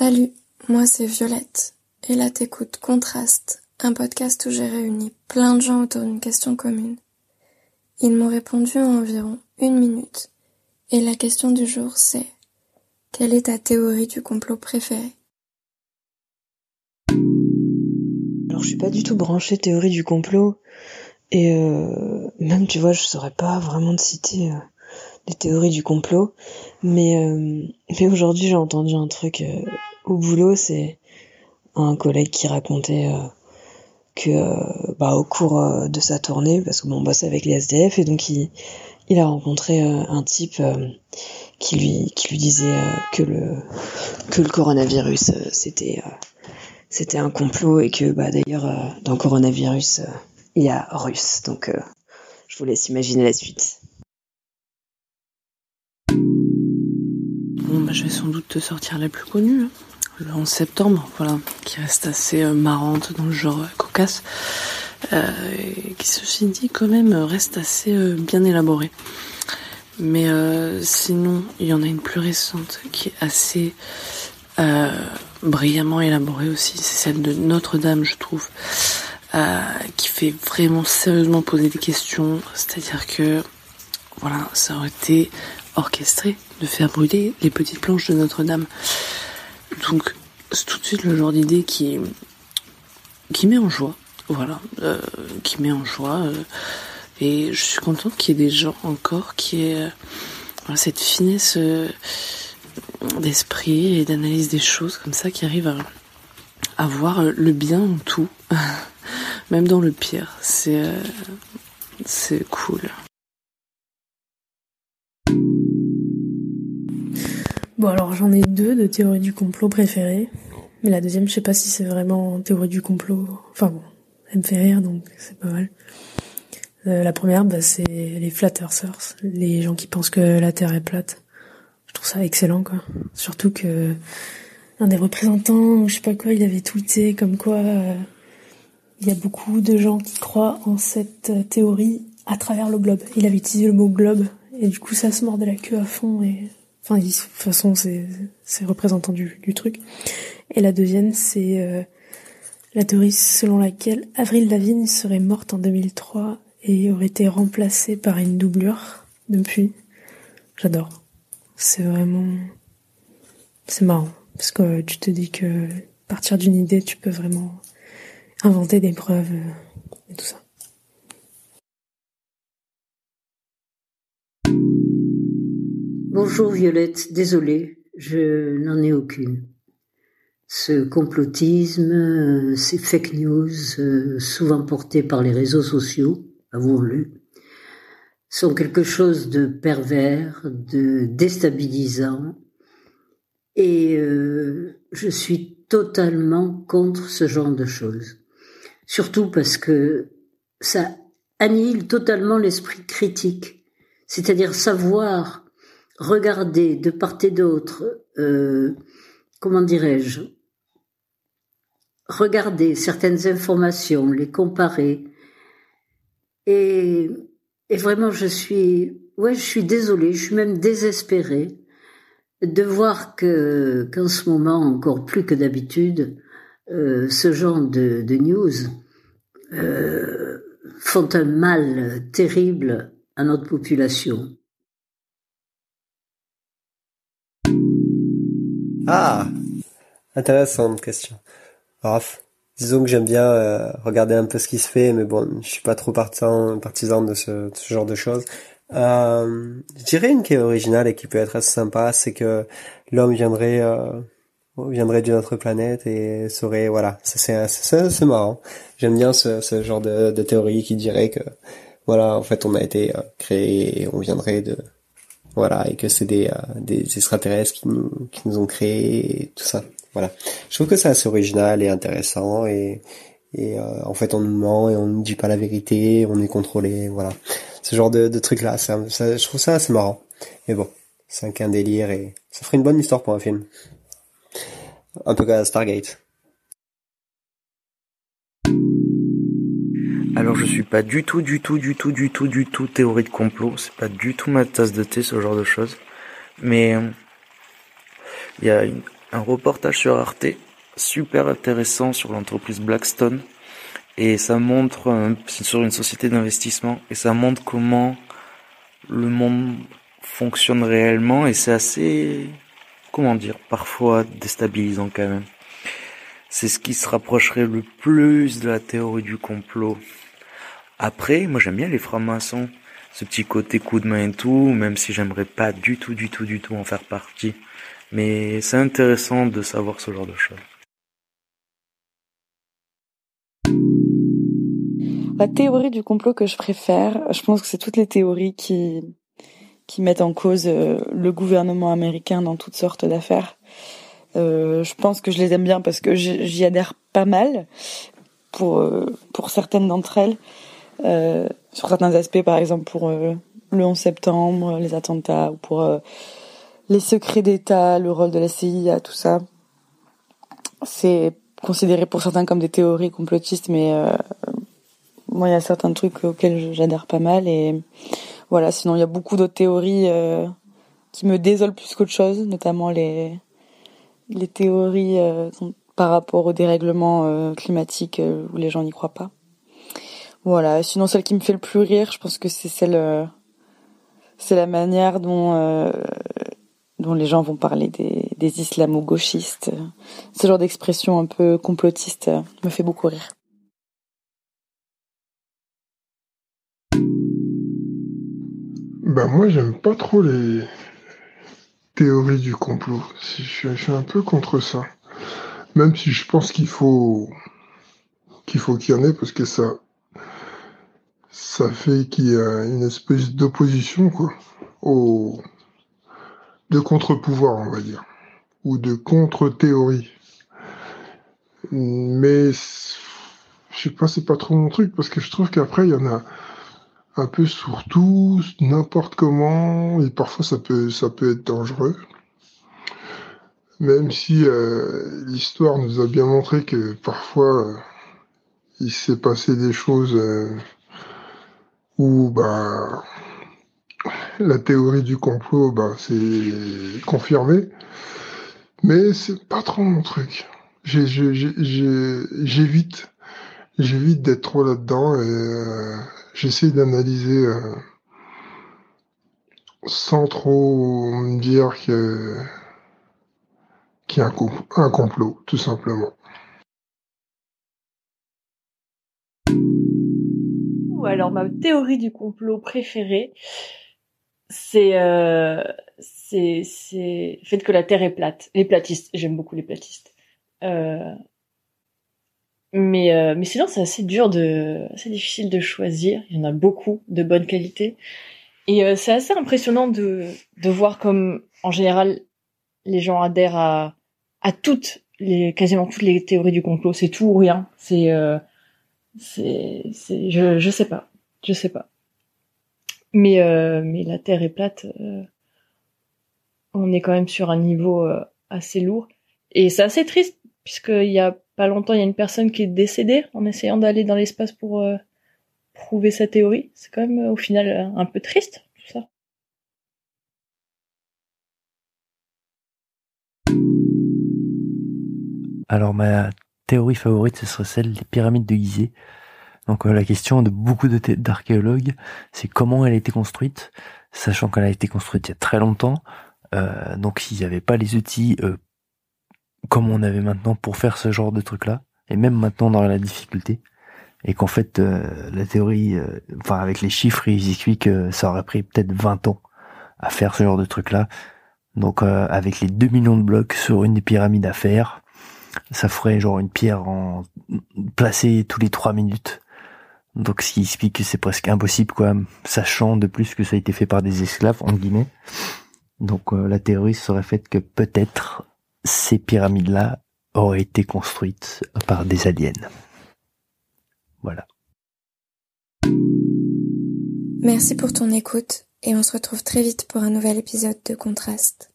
Salut, moi c'est Violette, et là t'écoutes Contraste, un podcast où j'ai réuni plein de gens autour d'une question commune. Ils m'ont répondu en environ une minute, et la question du jour c'est quelle est ta théorie du complot préférée Alors je suis pas du tout branchée théorie du complot, et euh, même tu vois je saurais pas vraiment te citer euh, des théories du complot, mais euh, mais aujourd'hui j'ai entendu un truc euh, au boulot, c'est un collègue qui racontait euh, que euh, bah, au cours euh, de sa tournée, parce que bon, on bosse avec les SDF, et donc il, a rencontré un type qui lui disait que le coronavirus c'était un complot et que bah d'ailleurs euh, dans le coronavirus il y a russe. Donc je vous laisse imaginer la suite. Bah, je vais sans doute te sortir la plus connue, hein. Le 11 septembre, voilà, qui reste assez euh, marrante dans le genre euh, cocasse, euh, qui ceci dit quand même reste assez bien élaborée. Mais sinon, il y en a une plus récente qui est assez brillamment élaborée aussi, c'est celle de Notre-Dame, je trouve, qui fait vraiment sérieusement poser des questions, c'est-à-dire que voilà, ça aurait été orchestré de faire brûler les petites planches de Notre-Dame. Donc, c'est tout de suite le genre d'idée qui, qui met en joie. Voilà, euh, qui met en joie. euh, et je suis contente qu'il y ait des gens encore qui aient euh, cette finesse d'esprit et d'analyse des choses comme ça, qui arrivent à, à voir le bien en tout, même dans le pire. C'est, c'est cool. Bon alors j'en ai deux de théories du complot préférées. Mais la deuxième, je sais pas si c'est vraiment théorie du complot. Enfin bon, elle me fait rire donc c'est pas mal. Euh, la première, bah, c'est les flat les gens qui pensent que la Terre est plate. Je trouve ça excellent quoi. Surtout que un des représentants, je sais pas quoi, il avait tweeté comme quoi euh, il y a beaucoup de gens qui croient en cette théorie à travers le globe. Il avait utilisé le mot globe et du coup ça se mordait la queue à fond et Enfin, de toute façon, c'est représentant du, truc. Et la deuxième, c'est euh, la théorie selon laquelle Avril Lavigne serait morte en 2003 et aurait été remplacée par une doublure depuis. J'adore. C'est vraiment... C'est marrant. Parce que tu te dis que partir d'une idée, tu peux vraiment inventer des preuves euh, et tout ça. Bonjour Violette, désolée, je n'en ai aucune. Ce complotisme, euh, ces fake news, euh, souvent portés par les réseaux sociaux, avouons-le, sont quelque chose de pervers, de déstabilisant, et euh, je suis totalement contre ce genre de choses. Surtout parce que ça annihile totalement l'esprit critique, c'est-à-dire savoir regarder de part et d'autre, euh, comment dirais-je, regarder certaines informations, les comparer. Et, vraiment, je suis, ouais, je suis désolée, je suis même désespérée de voir que, qu'en ce moment, encore plus que d'habitude, euh, ce genre de, de news euh, font un mal terrible à notre population. Ah, intéressante question. Bref, disons que j'aime bien euh, regarder un peu ce qui se fait, mais bon, je suis pas trop partisan, partisan de ce, de ce genre de choses. Euh, je dirais une qui est originale et qui peut être assez sympa, c'est que l'homme viendrait euh, viendrait d'une autre planète et serait voilà, c'est c'est marrant. J'aime bien ce, ce genre de, de théorie qui dirait que voilà, en fait, on a été euh, créé et on viendrait de voilà et que c'est des euh, extraterrestres qui nous ont créés et tout ça. Voilà. Je trouve que c'est assez original et intéressant et euh, en fait on nous ment et on nous dit pas la vérité, on est contrôlé, voilà. Ce genre de, de trucs là, je trouve ça assez marrant. Mais bon, c'est qu'un délire et ça ferait une bonne histoire pour un film. Un peu comme Stargate. Alors je suis pas du tout, du tout, du tout, du tout, du tout théorie de complot. C'est pas du tout ma tasse de thé, ce genre de choses. Mais euh, il y a un reportage sur Arte, super intéressant sur l'entreprise Blackstone. Et ça montre, c'est sur une société d'investissement, et ça montre comment le monde fonctionne réellement, et c'est assez, comment dire, parfois déstabilisant quand même. C'est ce qui se rapprocherait le plus de la théorie du complot. Après, moi j'aime bien les francs-maçons, ce petit côté coup de main et tout, même si j'aimerais pas du tout, du tout, du tout en faire partie. Mais c'est intéressant de savoir ce genre de choses. La théorie du complot que je préfère, je pense que c'est toutes les théories qui qui mettent en cause euh, le gouvernement américain dans toutes sortes d'affaires. Euh, je pense que je les aime bien parce que j'y adhère pas mal pour euh, pour certaines d'entre elles. Euh, sur certains aspects, par exemple pour euh, le 11 septembre, les attentats, ou pour euh, les secrets d'État, le rôle de la CIA, tout ça. C'est considéré pour certains comme des théories complotistes, mais moi, il y a certains trucs auxquels j'adhère pas mal. Et voilà, sinon, il y a beaucoup d'autres théories qui me désolent plus qu'autre chose, notamment les, les théories par rapport au dérèglement climatique où les gens n'y croient pas. Voilà. Sinon, celle qui me fait le plus rire, je pense que c'est celle, euh, c'est la manière dont euh, dont les gens vont parler des, des islamo-gauchistes. Ce genre d'expression un peu complotiste euh, me fait beaucoup rire. Ben moi, j'aime pas trop les théories du complot. Je suis un peu contre ça. Même si je pense qu'il faut qu'il faut qu'il y en ait parce que ça ça fait qu'il y a une espèce d'opposition quoi au de contre-pouvoir on va dire ou de contre-théorie. Mais je sais pas c'est pas trop mon truc parce que je trouve qu'après il y en a un peu sur tout n'importe comment et parfois ça peut ça peut être dangereux. Même si euh, l'histoire nous a bien montré que parfois euh, il s'est passé des choses euh, où bah la théorie du complot bah c'est confirmé. Mais c'est pas trop mon truc. J'évite j'évite d'être trop là-dedans et euh, j'essaie d'analyser euh, sans trop me dire qu'il y a un complot tout simplement alors ma théorie du complot préférée, c'est euh, c'est fait que la Terre est plate. Les platistes, j'aime beaucoup les platistes. Euh, mais euh, mais sinon c'est assez dur de assez difficile de choisir. Il y en a beaucoup de bonne qualité et euh, c'est assez impressionnant de de voir comme en général les gens adhèrent à à toutes les quasiment toutes les théories du complot. C'est tout ou rien. C'est euh, c'est, je sais pas, je sais pas. Mais, euh, mais la Terre est plate. Euh, on est quand même sur un niveau euh, assez lourd. Et c'est assez triste, puisqu'il y a pas longtemps, il y a une personne qui est décédée en essayant d'aller dans l'espace pour prouver sa théorie. C'est quand même, au final, un peu triste, tout ça. Alors ma théorie favorite, ce serait celle des pyramides de Gizeh. Donc euh, la question de beaucoup d'archéologues, c'est comment elle a été construite, sachant qu'elle a été construite il y a très longtemps. Euh, donc s'il n'y avait pas les outils euh, comme on avait maintenant pour faire ce genre de truc-là, et même maintenant dans la difficulté, et qu'en fait la théorie, enfin avec les chiffres, ils expliquent que ça aurait pris peut-être 20 ans à faire ce genre de truc-là. Donc avec les 2 millions de blocs sur une des pyramides à faire, ça ferait genre une pierre en placée tous les trois minutes. Donc ce qui explique que c'est presque impossible quoi, sachant de plus que ça a été fait par des esclaves en guillemets. Donc euh, la théorie serait faite que peut-être ces pyramides-là auraient été construites par des aliens. Voilà. Merci pour ton écoute et on se retrouve très vite pour un nouvel épisode de Contraste.